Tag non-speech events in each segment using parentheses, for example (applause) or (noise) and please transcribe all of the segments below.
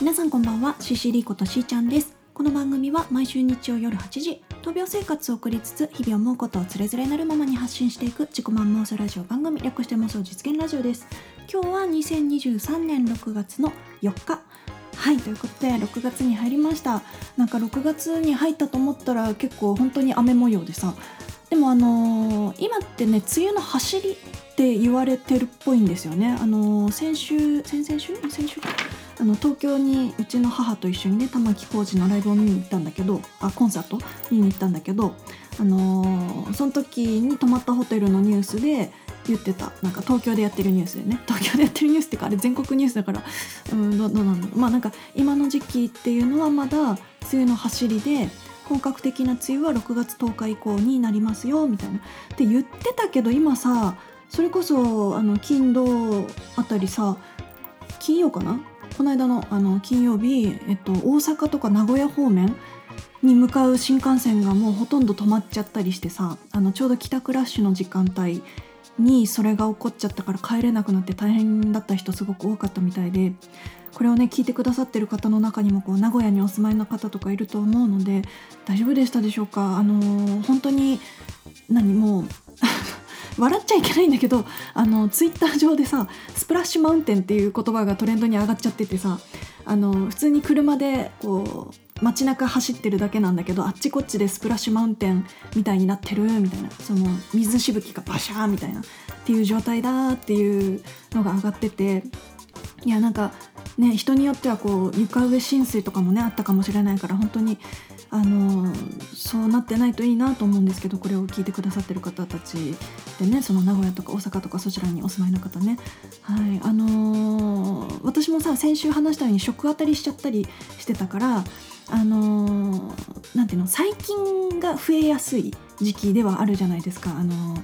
皆さんこんばんは。CC リーことしーちゃんです。この番組は毎週日曜夜8時闘病生活を送りつつ日々思うことをつれづれなるままに発信していく自己満妄想ラジオ番組略して妄想実現ラジオです。今日は2023年6月の4日。はいということで6月に入りました。なんか6月に入ったと思ったら結構本当に雨模様でさ。でもあのー今ってね梅雨の走りって言われてるっぽいんですよね。あのー先週先々週？先週あの東京にうちの母と一緒にね玉置浩二のライブを見に行ったんだけどあコンサート見に行ったんだけどあのーその時に泊まったホテルのニュースで言ってた。なんか東京でやってるニュースでね。(laughs) 東京でやってるニュースっていうかあれ全国ニュースだからうんどどうなんまあなんか今の時期っていうのはまだ梅雨の走りで本格的な梅雨は6月10日以降になりますよみたいな。って言ってたけど今さそれこそあの金土あたりさ金曜かな？この間のあの金曜日、えっと、大阪とか名古屋方面に向かう新幹線がもうほとんど止まっちゃったりしてさあのちょうど帰宅ラッシュの時間帯にそれが起こっちゃったから帰れなくなって大変だった人すごく多かったみたいでこれをね聞いてくださってる方の中にもこう名古屋にお住まいの方とかいると思うので大丈夫でしたでしょうか？あのー本当に何もう笑っちゃいけないんだけどあのツイッター上でさスプラッシュマウンテンっていう言葉がトレンドに上がっちゃっててさあの普通に車でこう街中走ってるだけなんだけどあっちこっちでスプラッシュマウンテンみたいになってるみたいなその水しぶきがバシャーみたいなっていう状態だっていうのが上がってていやなんかね人によってはこう床上浸水とかもねあったかもしれないから本当にあのそうなってないといいなと思うんですけどこれを聞いてくださってる方たちでねその名古屋とか大阪とかそちらにお住まいの方ね。はい。あのー私もさ先週話したように食当たりしちゃったりしてたからあのーていうの細菌が増えやすい時期ではあるじゃないですか。あのー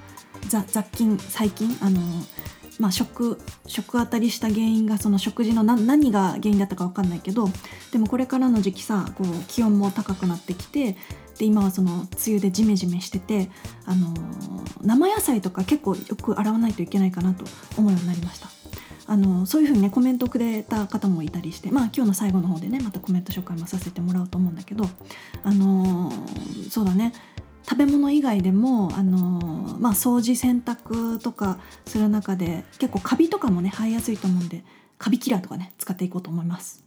雑菌細菌。あのーまあ、食食当たりした原因がその食事の何が原因だったか分かんないけどでもこれからの時期さこう気温も高くなってきてで今はその梅雨でジメジメしてて、あのー生野菜とか結構よく洗わないといけないかなと思うようになりました。あのそういうふうにねコメントをくれた方もいたりしてまあ今日の最後の方でねまたコメント紹介もさせてもらおうと思うんだけどあのーそうだね食べ物以外でも、あのーまあ、掃除洗濯とかする中で結構カビとかもね生えやすいと思うんでカビキラーとかね使っていこうと思います。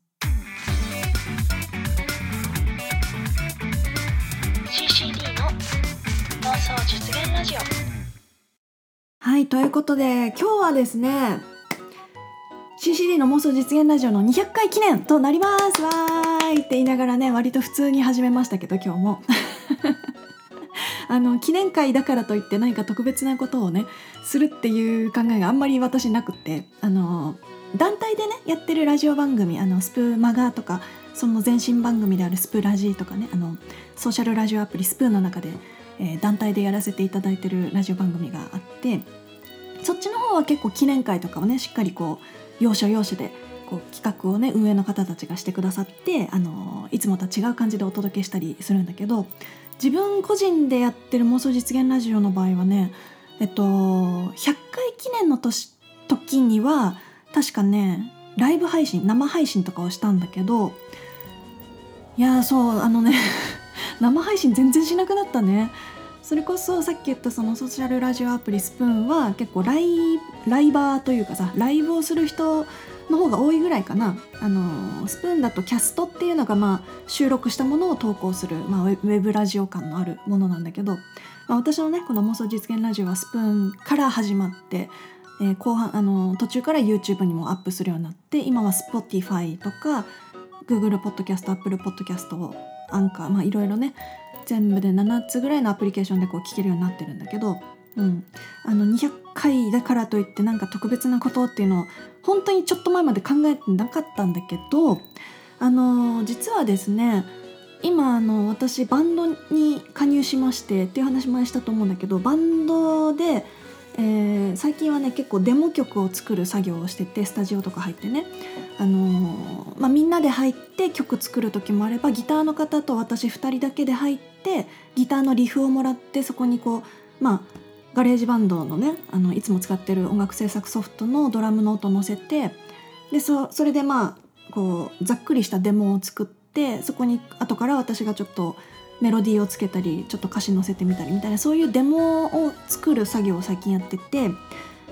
CCD の妄想実現ラジオ。はいということで今日はですね CCD の妄想実現ラジオの200回記念となります。わーいって言いながらね割と普通に始めましたけど今日もあの記念会だからといって何か特別なことをねするっていう考えがあんまり私なくってあの団体でねやってるラジオ番組あのスプーマガとかその前身番組であるスプラジーとかねあのソーシャルラジオアプリスプーの中で、えー団体でやらせていただいてるラジオ番組があってそっちの方は結構記念会とかをねしっかりこう要所要所でこう企画をね運営の方たちがしてくださって、あのいつもとは違う感じでお届けしたりするんだけど自分個人でやってる妄想実現ラジオの場合はねえっと100回記念の年時には確かねライブ配信生配信とかをしたんだけどいやそうあのね (laughs) 生配信全然しなくなったね。それこそさっき言ったそのソーシャルラジオアプリスプーンは結構ライライバーというかさライブをする人の方が多いぐらいかな。あのスプーンだとキャストっていうのがまあ収録したものを投稿する、まあ、ウェブラジオ感のあるものなんだけど、まあ、私のねこの妄想実現ラジオはスプーンから始まって、えー後半あの途中から YouTube にもアップするようになって今は Spotify とか Google ポッドキャスト Apple ポッドキャストアンカーまあいろいろね全部で7つぐらいのアプリケーションでこう聞けるようになってるんだけど、うん、あの200回だからといってなんか特別なことっていうのを本当にちょっと前まで考えてなかったんだけどあの実はですね今あの私バンドに加入しましてっていう話前したと思うんだけどバンドで、えー最近はね結構デモ曲を作る作業をしててスタジオとか入ってね、あのまあ、みんなで入って曲作る時もあればギターの方と私2人だけで入ってギターのリフをもらってそこにこうまあ GarageBand のねあのいつも使ってる音楽制作ソフトのドラムの音を乗せてでそれでまあこうざっくりしたデモを作ってそこに後から私がちょっとメロディーをつけたりちょっと歌詞載せてみたりみたいなそういうデモを作る作業を最近やってて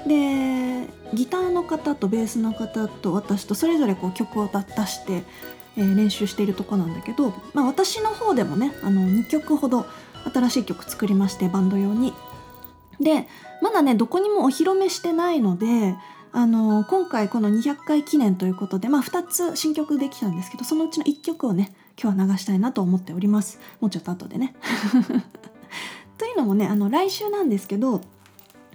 でギターの方とベースの方と私とそれぞれこう曲を出して、えー練習しているとこなんだけど、まあ、私の方でもねあの2曲ほど新しい曲作りましてバンド用に。でまだねどこにもお披露目してないのであの今回この200回記念ということで、まあ、2つ新曲できたんですけどそのうちの1曲をね今日は流したいなと思っておりますもうちょっと後でね。(laughs) というのもねあの来週なんですけど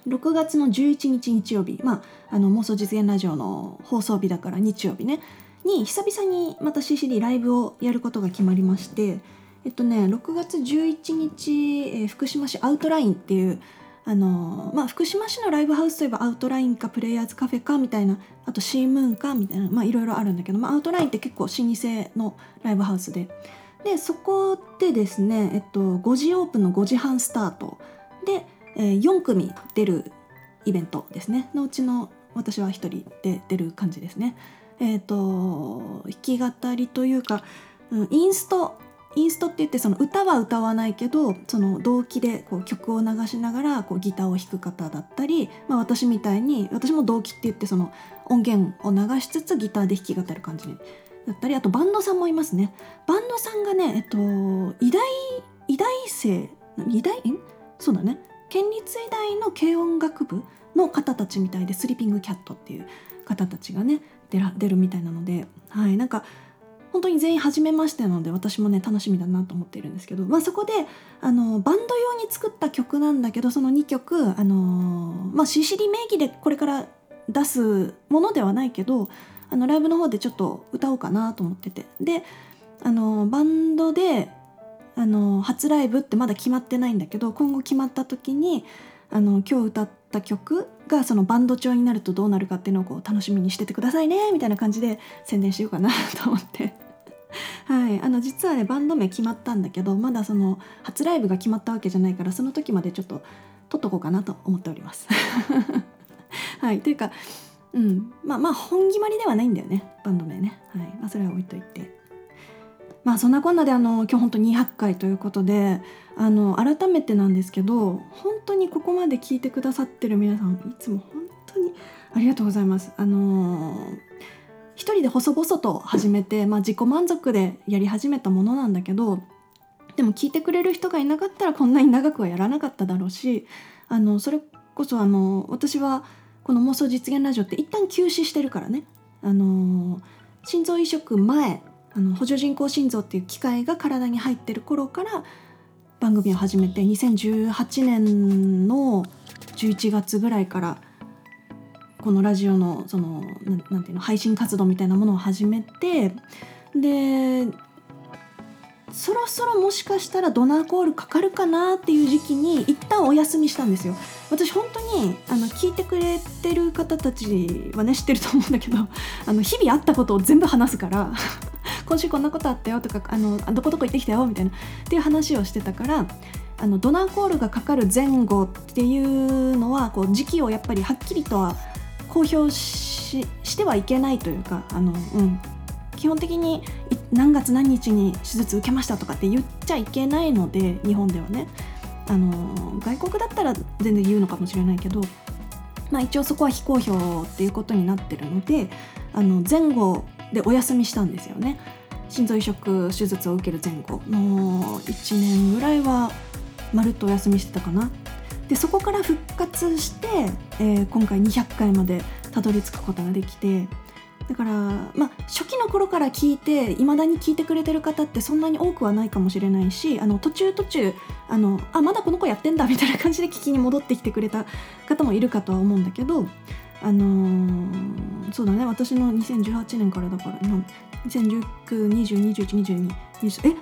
6月の11日日曜日、まあ、あの妄想実現ラジオの放送日だから日曜日ね。に久々にまた CCD ライブをやることが決まりましてえっとね6月11日、えー福島市アウトラインっていうあのまあ、福島市のライブハウスといえばアウトラインかプレイヤーズカフェかみたいなあとシームーンかみたいなまあいろいろあるんだけど、まあ、アウトラインって結構老舗のライブハウスで。でそこでですね、えっと、5時オープンの5時半スタート。で、えー4組出るイベントですね。のうちの私は1人で出る感じですね。えっ、と弾き語りというか、うん、インストインストって言ってその歌は歌わないけどその動機でこう曲を流しながらこうギターを弾く方だったり、まあ、私みたいに私も動機って言ってその音源を流しつつギターで弾き語る感じだったりあとバンドさんもいますね。バンドさんがねえっと医大医大生医大ん？そうだね。県立医大の軽音楽部の方たちみたいでスリーピングキャットっていう方たちがね出ら出るみたいなのではいなんか本当に全員初めましてなので私もね楽しみだなと思っているんですけど、まあ、そこであのバンド用に作った曲なんだけどその2曲あの、まあ、CCD 名義でこれから出すものではないけどあのライブの方でちょっと歌おうかなと思ってて。であのバンドであの初ライブってまだ決まってないんだけど今後決まった時にあの今日歌った曲がそのバンド調になるとどうなるかっていうのをこう楽しみにしててくださいねみたいな感じで宣伝しようかなと思って。(laughs) はい、あの実はねバンド名決まったんだけどまだその初ライブが決まったわけじゃないからその時までちょっと撮っとこうかなと思っております。(laughs) はい、というか、うん、まあまあ本決まりではないんだよねバンド名ね。はいまあ、それは置いといて。まあそんなこんなであの今日本当200回ということであの改めてなんですけど本当にここまで聞いてくださってる皆さんいつも本当にありがとうございます。あの一人で細々と始めて、まあ、自己満足でやり始めたものなんだけどでも聞いてくれる人がいなかったらこんなに長くはやらなかっただろうしあのそれこそあの私はこの妄想実現ラジオって一旦休止してるからねあの心臓移植前あの補助人工心臓っていう機械が体に入ってる頃から番組を始めて2018年の11月ぐらいからこのラジオのそのなんていうの配信活動みたいなものを始めてでそろそろもしかしたらドナーコールかかるかなっていう時期に一旦お休みしたんですよ。私本当にあの聞いてくれてる方たちはね知ってると思うんだけどあの日々あったことを全部話すから今週こんなことあったよとかあのどこどこ行ってきたよみたいなっていう話をしてたからあのドナーコールがかかる前後っていうのはこう時期をやっぱりはっきりとは公表ししてはいけないというかあの、うん、基本的に何月何日に手術受けましたとかって言っちゃいけないので日本ではね。あの外国だったら全然言うのかもしれないけど、まあ、一応そこは非公表っていうことになってるのであの前後でお休みしたんですよね。心臓移植手術を受ける前後もう1年ぐらいはまるっとお休みしてたかな。でそこから復活して、えー今回200回までたどり着くことができてだからまあ初期の頃から聞いていまだに聞いてくれてる方ってそんなに多くはないかもしれないしあの途中途中あのあまだこの子やってんだみたいな感じで聞きに戻ってきてくれた方もいるかとは思うんだけどあのーそうだね私の2018年からだから2019202122え？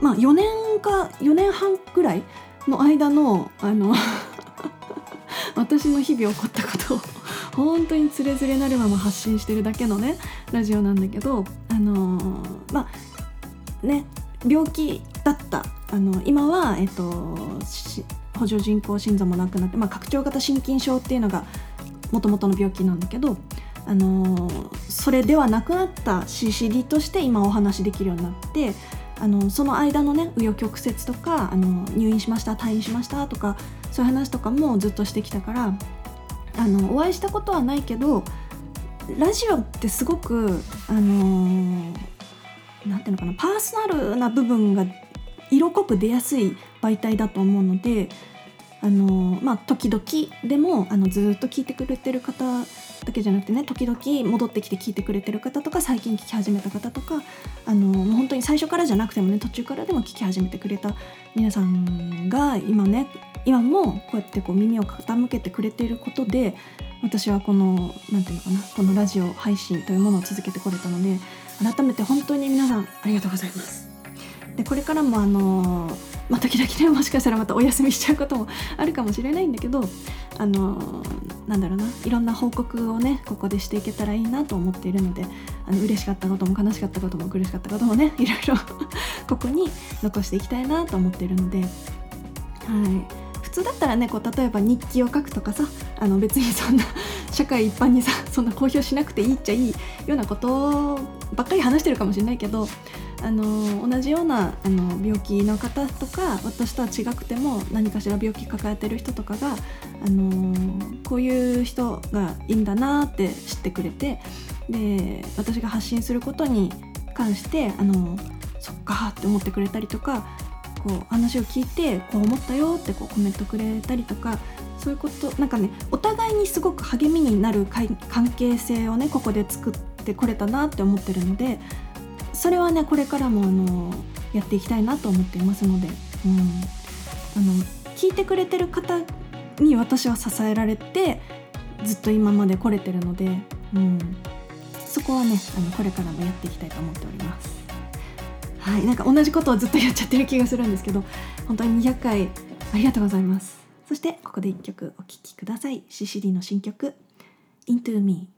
まあ4年か4年半ぐらいの間のあの (laughs) 私の日々起こったことを本当につれづれなるまま発信してるだけのねラジオなんだけどあのーまあね病気だった。あの今は、えっと、補助人工心臓もなくなって、まあ、拡張型心筋症っていうのがもともとの病気なんだけどあのーそれではなくなった CCD として今お話しできるようになってあのその間のね紆余曲折とかあの入院しました退院しましたとかそういう話とかもずっとしてきたからあのお会いしたことはないけどラジオってすごくあのーていうのかなパーソナルな部分が色濃く出やすい媒体だと思うのであのまあ時々でもあのずっと聞いてくれてる方だけじゃなくてね時々戻ってきて聞いてくれてる方とか最近聞き始めた方とかあのもう本当に最初からじゃなくてもね途中からでも聞き始めてくれた皆さんが今ね今もこうやってこう耳を傾けてくれていることで私はこのなんていうのかなこのラジオ配信というものを続けてこれたので改めて本当に皆さんありがとうございます。でこれからもあのまあ時々ね (laughs) もしかしたらまたお休みしちゃうこともあるかもしれないんだけどあのなんだろうないろんな報告をねここでしていけたらいいなと思っているのであの嬉しかったことも悲しかったことも苦しかったこともね (laughs) いろいろ (laughs) ここに残していきたいなと思っているのではい。普通だったらねこう例えば日記を書くとかさあの別にそんな社会一般にさそんな公表しなくていいっちゃいいようなことばっかり話してるかもしれないけどあの同じようなあの病気の方とか私とは違くても何かしら病気抱えてる人とかがあのこういう人がいいんだなって知ってくれてで私が発信することに関してあのそっかって思ってくれたりとかこう話を聞いてこう思ったよってこうコメントくれたりとかそういうことなんかねお互いにすごく励みになる関係性をねここで作ってこれたなって思ってるのでそれはねこれからもあのやっていきたいなと思っていますので、うん、あの聞いてくれてる方に私は支えられてずっと今まで来れてるので、うん、そこはねあのこれからもやっていきたいと思っております。はい、なんか同じことをずっとやっちゃってる気がするんですけど本当に200回ありがとうございます。そしてここで1曲お聴きください。CCD の新曲「Into Me」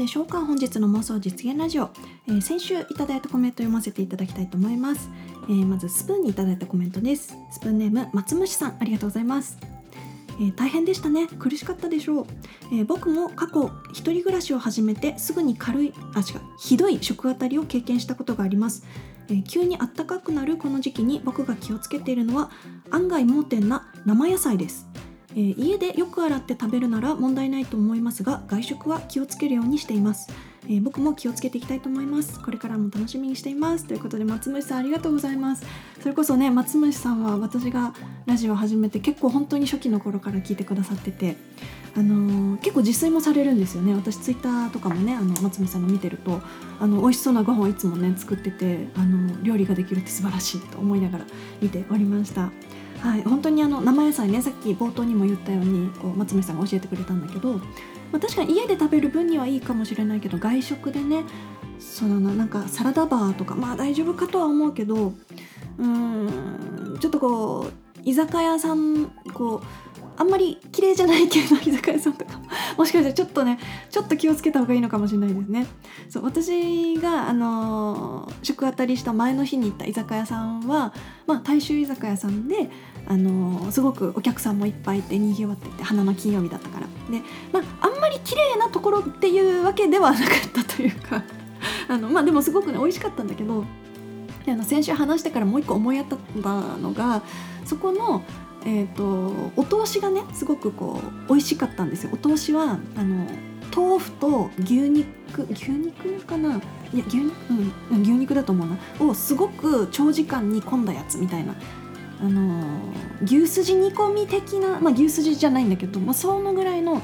でしょうか？本日の妄想実現ラジオ、えー先週いただいたコメント読ませていただきたいと思います、えーまずスプーンにいただいたコメントです。スプーンネーム松虫さん。ありがとうございます。えー大変でしたね。苦しかったでしょう、えー僕も過去一人暮らしを始めてすぐに軽いあ違うひどい食あたりを経験したことがあります、えー急にあったかくなるこの時期に僕が気をつけているのは案外盲点な生野菜です、えー家でよく洗って食べるなら問題ないと思いますが外食は気をつけるようにしています。えー僕も気をつけていきたいと思います。これからも楽しみにしています。ということで松虫さんありがとうございます。それこそね松虫さんは私がラジオを始めて結構本当に初期の頃から聞いてくださっててあのー結構自炊もされるんですよね。私ツイッターとかもねあの松虫さんの見てるとあの美味しそうなご飯をいつもね作っててあの料理ができるって素晴らしいと思いながら見ておりました。はい、本当にあの生野菜ねさっき冒頭にも言ったようにこう松見さんが教えてくれたんだけど、まあ、確かに家で食べる分にはいいかもしれないけど外食でねそのなんかサラダバーとかまあ大丈夫かとは思うけどうーんちょっとこう居酒屋さんこうあんまり綺麗じゃない系の居酒屋さんとか (laughs) もしかしたらちょっとねちょっと気をつけた方がいいのかもしれないですね。そう私が、あのー食当たりした前の日に行った居酒屋さんは、まあ、大衆居酒屋さんで、あのーすごくお客さんもいっぱいいてにぎわってて花の金曜日だったからで、まあ、あんまり綺麗なところっていうわけではなかったというか (laughs) あの、まあ、でもすごくね美味しかったんだけどであの先週話してからもう一個思い当たったのがそこの、えー、とお通しがねすごくこう美味しかったんですよ。お通しはあの豆腐と牛肉牛肉かな？いや牛肉？うん牛肉だと思うな。をすごく長時間煮込んだやつみたいな。あの牛すじ煮込み的な、まあ、牛すじじゃないんだけど、まあ、そのぐらいの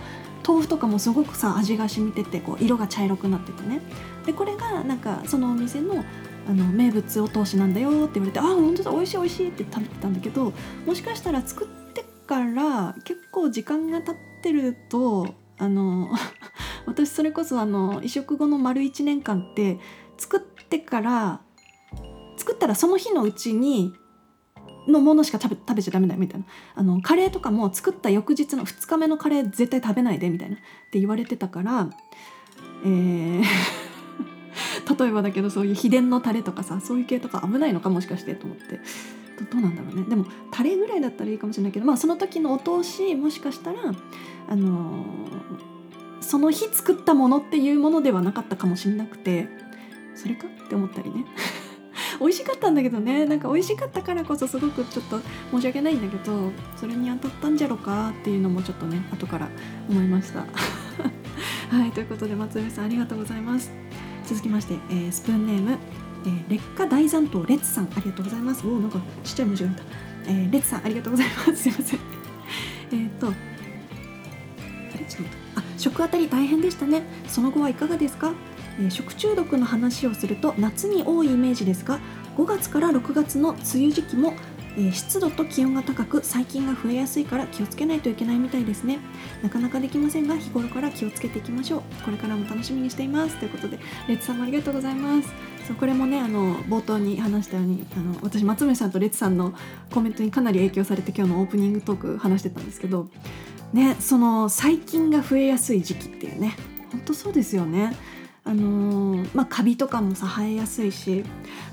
豆腐とかもすごくさ味が染みててこう色が茶色くなっててね。でこれがなんかそのお店のあの名物お通しなんだよって言われて「あ本当だ美味しい美味しい」って食べてたんだけどもしかしたら作ってから結構時間が経ってるとあの (laughs) 私それこそあの移植後の丸1年間って作ってから作ったらその日のうちにのものしか食べ食べちゃダメだよみたいな。あのカレーとかも作った翌日の2日目のカレー絶対食べないでみたいなって言われてたからえー (laughs) 例えばだけどそういう秘伝のタレとかさそういう系とか危ないのかもしかしてと思って。どうなんだろうね。でもタレぐらいだったらいいかもしれないけどまあその時のお通しもしかしたらあのーその日作ったものっていうものではなかったかもしれなくてそれか？って思ったりね。(laughs) 美味しかったんだけどね。なんか美味しかったからこそすごくちょっと申し訳ないんだけどそれに当たったんじゃろかっていうのもちょっとね後から思いました。(laughs) はいということで松上さんありがとうございます。続きまして、えースプーンネーム、えー劣化大残党レッツさん。ありがとうございます。おおなんかちっちゃい文字が出た、えーレッツさんありがとうございます。(laughs) すいません。えっとあれ？ちょっとあ食あたり大変でしたね。その後はいかがですか、えー食中毒の話をすると夏に多いイメージですが5月から6月の梅雨時期も、え湿度と気温が高く細菌が増えやすいから気をつけないといけないみたいですね。なかなかできませんが日頃から気をつけていきましょう。これからも楽しみにしています。ということでレッツさんもありがとうございます。そうこれもねあの冒頭に話したようにあの私松村さんとレッツさんのコメントにかなり影響されて今日のオープニングトーク話してたんですけどねその細菌が増えやすい時期っていうね本当そうですよね。あのーまあカビとかもさ生えやすいし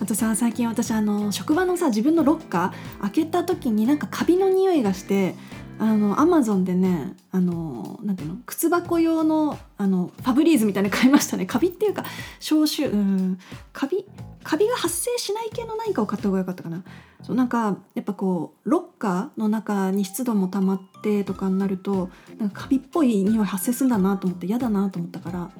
あとさ最近私あの職場のさ自分のロッカー開けた時になんかカビの匂いがしてあのアマゾンでねあのなんていうの靴箱用のあのファブリーズみたいなの買いましたね。カビっていうか消臭うんカビカビが発生しない系の何かを買った方が良かったかな。そうなんかやっぱこうロッカーの中に湿度も溜まってとかになるとなんかカビっぽい匂い発生するんだなと思って嫌だなと思ったから、はい、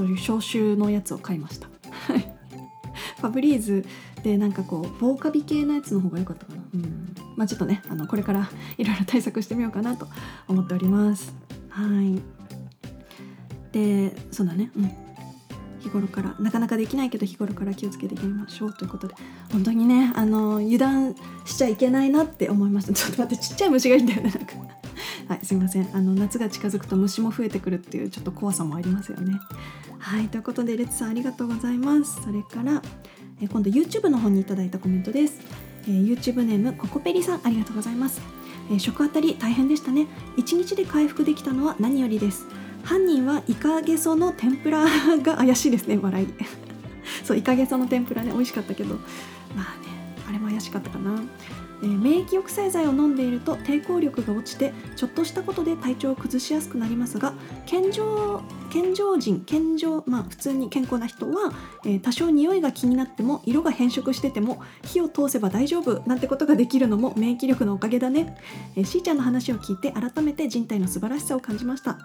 そういう消臭のやつを買いました。(laughs) ファブリーズでなんかこう防カビ系のやつの方が良かったかな。うん、まあちょっとねあのこれから (laughs) いろいろ対策してみようかなと思っております。はい。でそうだね。うん。日頃からなかなかできないけど日頃から気をつけていきましょうということで本当にねあの油断しちゃいけないなって思いましたちょっと待ってちっちゃい虫がいいんだよねなんかはいすいません。あの夏が近づくと虫も増えてくるっていうちょっと怖さもありますよね。はいということでレッツさんありがとうございます。それからえ今度 YouTube の方にいただいたコメントです、えー YouTube ネームココペリさんありがとうございます、えー食あたり大変でしたね。1日で回復できたのは何よりです。犯人はイカゲソの天ぷらが怪しいですね。笑い。(laughs) そうイカゲソの天ぷらね美味しかったけど。まあね。あれも怪しかったかな、えー免疫抑制剤を飲んでいると抵抗力が落ちてちょっとしたことで体調を崩しやすくなりますが健常健常人健常まあ普通に健康な人は、えー多少匂いが気になっても色が変色してても火を通せば大丈夫なんてことができるのも免疫力のおかげだね、えー、しーちゃんの話を聞いて改めて人体の素晴らしさを感じました。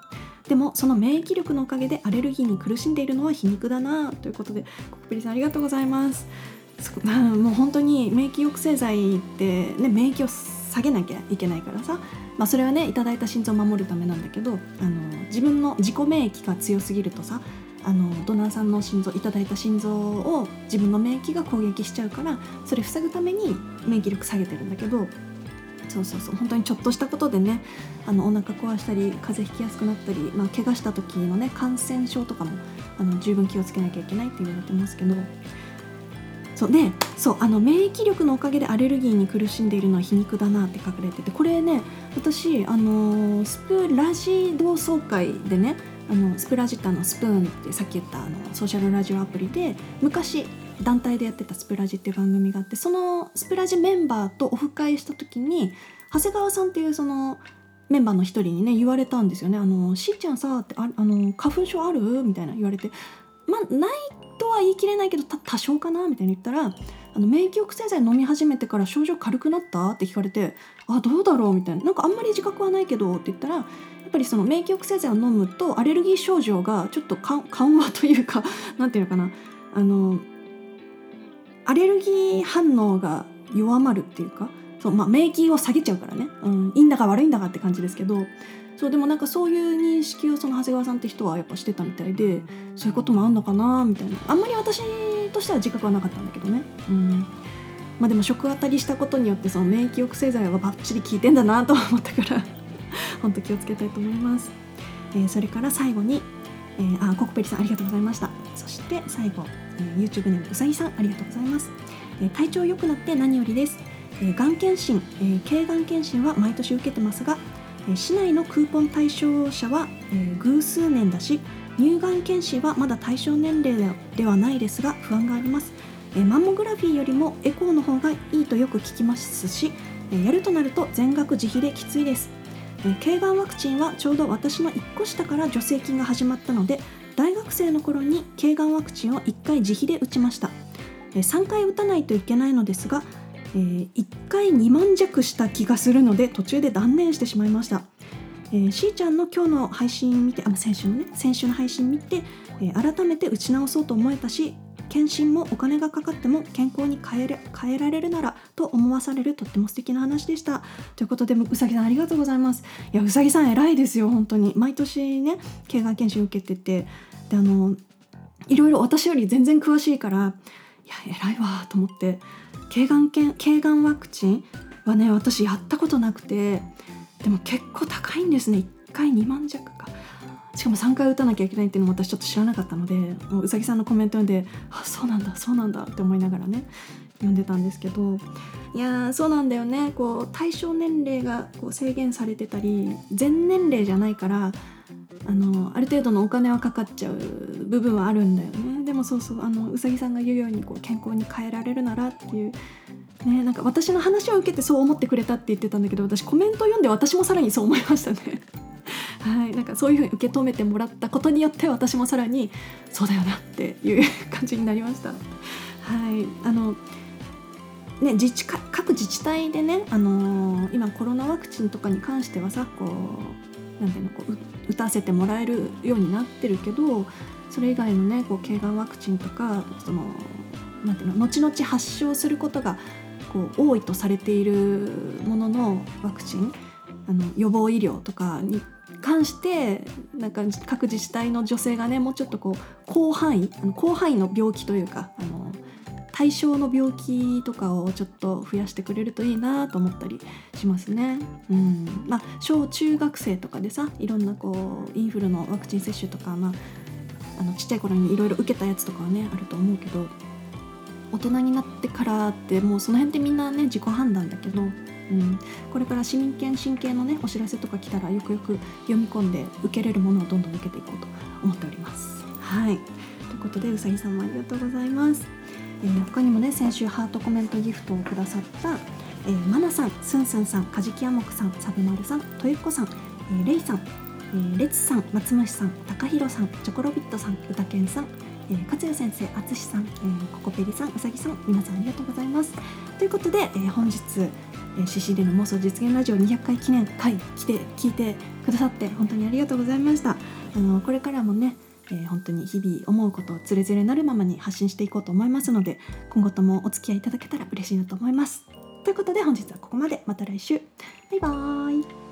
でもその免疫力のおかげでアレルギーに苦しんでいるのは皮肉だなということでコクプリさんありがとうございます。(laughs) もう本当に免疫抑制剤って、ね、免疫を下げなきゃいけないからさ、まあ、それはねいただいた心臓を守るためなんだけどあの自分の自己免疫が強すぎるとさあのドナーさんの心臓いただいた心臓を自分の免疫が攻撃しちゃうからそれ防ぐために免疫力下げてるんだけどそうそうそう本当にちょっとしたことでねあのお腹壊したり風邪ひきやすくなったり、まあ、怪我した時のね感染症とかもあの十分気をつけなきゃいけないって言われてますけどそうでそうあの免疫力のおかげでアレルギーに苦しんでいるのは皮肉だなって書かれててこれね私あのスプラジ同窓会でねあのスプラジってあのスプーンってさっき言ったあのソーシャルラジオアプリで昔団体でやってたスプラジっていう番組があってそのスプラジメンバーとオフ会した時に長谷川さんっていうそのメンバーの一人にね言われたんですよね「あのしーちゃんさ」ってああの「花粉症ある?」みたいな言われてまあないは言い切れないけど多少かなみたいに言ったらあの免疫抑制剤飲み始めてから症状軽くなったって聞かれてあどうだろうみたいな。なんかあんまり自覚はないけどって言ったらやっぱりその免疫抑制剤を飲むとアレルギー症状がちょっと (laughs) 緩和というかなんていうのかな。あのアレルギー反応が弱まるっていうかそう、まあ、免疫を下げちゃうからね、うん、いいんだか悪いんだかって感じですけどそうでもなんかそういう認識をその長谷川さんって人はやっぱしてたみたいでそういうこともあんのかなみたいなあんまり私としては自覚はなかったんだけどね。うんまあ、でも食当たりしたことによってその免疫抑制剤はバッチリ効いてんだなと思ったから (laughs) 本当気をつけたいと思います。えーそれから最後に、えー、あコクペリさんありがとうございました。そして最後、えー YouTube ネームうさぎさんありがとうございます。えー体調良くなって何よりです。えがん検診、えー経がん検診は毎年受けてますが、市内のクーポン対象者は、えー偶数年だし乳がん検診はまだ対象年齢ではないですが不安があります、えーマンモグラフィーよりもエコーの方がいいとよく聞きますし、えーやるとなると全額自費できついです、えーがんワクチンはちょうど私の1個下から助成金が始まったので大学生の頃に経がんワクチンを1回自費で打ちました、えー3回打たないといけないのですが、えー1回2万弱した気がするので途中で断念してしまいました、えー、しーちゃんの今日の配信見てあ先週のね先週の配信見て、えー改めて打ち直そうと思えたし検診もお金がかかっても健康に変えれ変えられるならと思わされるとっても素敵な話でした。ということでうさぎさんありがとうございます。いやうさぎさん偉いですよ本当に。毎年ね経がん検診受けてて。であのいろいろ私より全然詳しいからいや偉いわと思って。経がんけん経がんワクチンはね私やったことなくてでも結構高いんですね。1回2万弱か。しかも3回打たなきゃいけないっていうのも私ちょっと知らなかったのでもううさぎさんのコメント読んであそうなんだそうなんだって思いながらね読んでたんですけど。いやーそうなんだよね。こう対象年齢がこう制限されてたり全年齢じゃないからあのある程度のお金はかかっちゃう部分はあるんだよね。でもそうそうあのうさぎさんが言うようにこう健康に変えられるならっていうねなんか私の話を受けてそう思ってくれたって言ってたんだけど私コメント読んで私もさらにそう思いましたね。(laughs) はいなんかそういうふうに受け止めてもらったことによって私もさらにそうだよなっていう感じになりました。はいあのね、自治各自治体でね、あのー今コロナワクチンとかに関してはさこうなんていうのこう打たせてもらえるようになってるけどそれ以外のねこう経がんワクチンとかそのなんていうの後々発症することがこう多いとされているもののワクチンあの予防医療とかに関してなんか各自治体の女性がねもうちょっとこう広範囲あの広範囲の病気というかあの対象の病気とかをちょっと増やしてくれるといいなと思ったりしますね。うん、まあ小中学生とかでさいろんなこうインフルのワクチン接種とか、まあ、あのちっちゃい頃にいろいろ受けたやつとかはねあると思うけど大人になってからってもうその辺ってみんなね自己判断だけど、うん、これから市民権申請のねお知らせとか来たらよくよく読み込んで受けれるものをどんどん受けていこうと思っております。はいということでうさぎさんもありがとうございます。えー他にもね先週ハートコメントギフトをくださった、えー、マナさん、スンスンさん、カジキヤモクさん、サブマルさん、トユッコさん、えーレイさん、えーレツさん、松虫さん、高弘さん、チョコロビットさん、うたけんさん、えー、勝也先生、あつしさん、えーココペリさん、うさぎさん、皆さんありがとうございます。ということで、えー本日、えー、CC での妄想実現ラジオ200回記念会来て聞いてくださって本当にありがとうございました。あのこれからもね、えー本当に日々思うことをつれづれなるままに発信していこうと思いますので今後ともお付き合いいただけたら嬉しいなと思います。ということで本日はここまでまた来週バイバーイ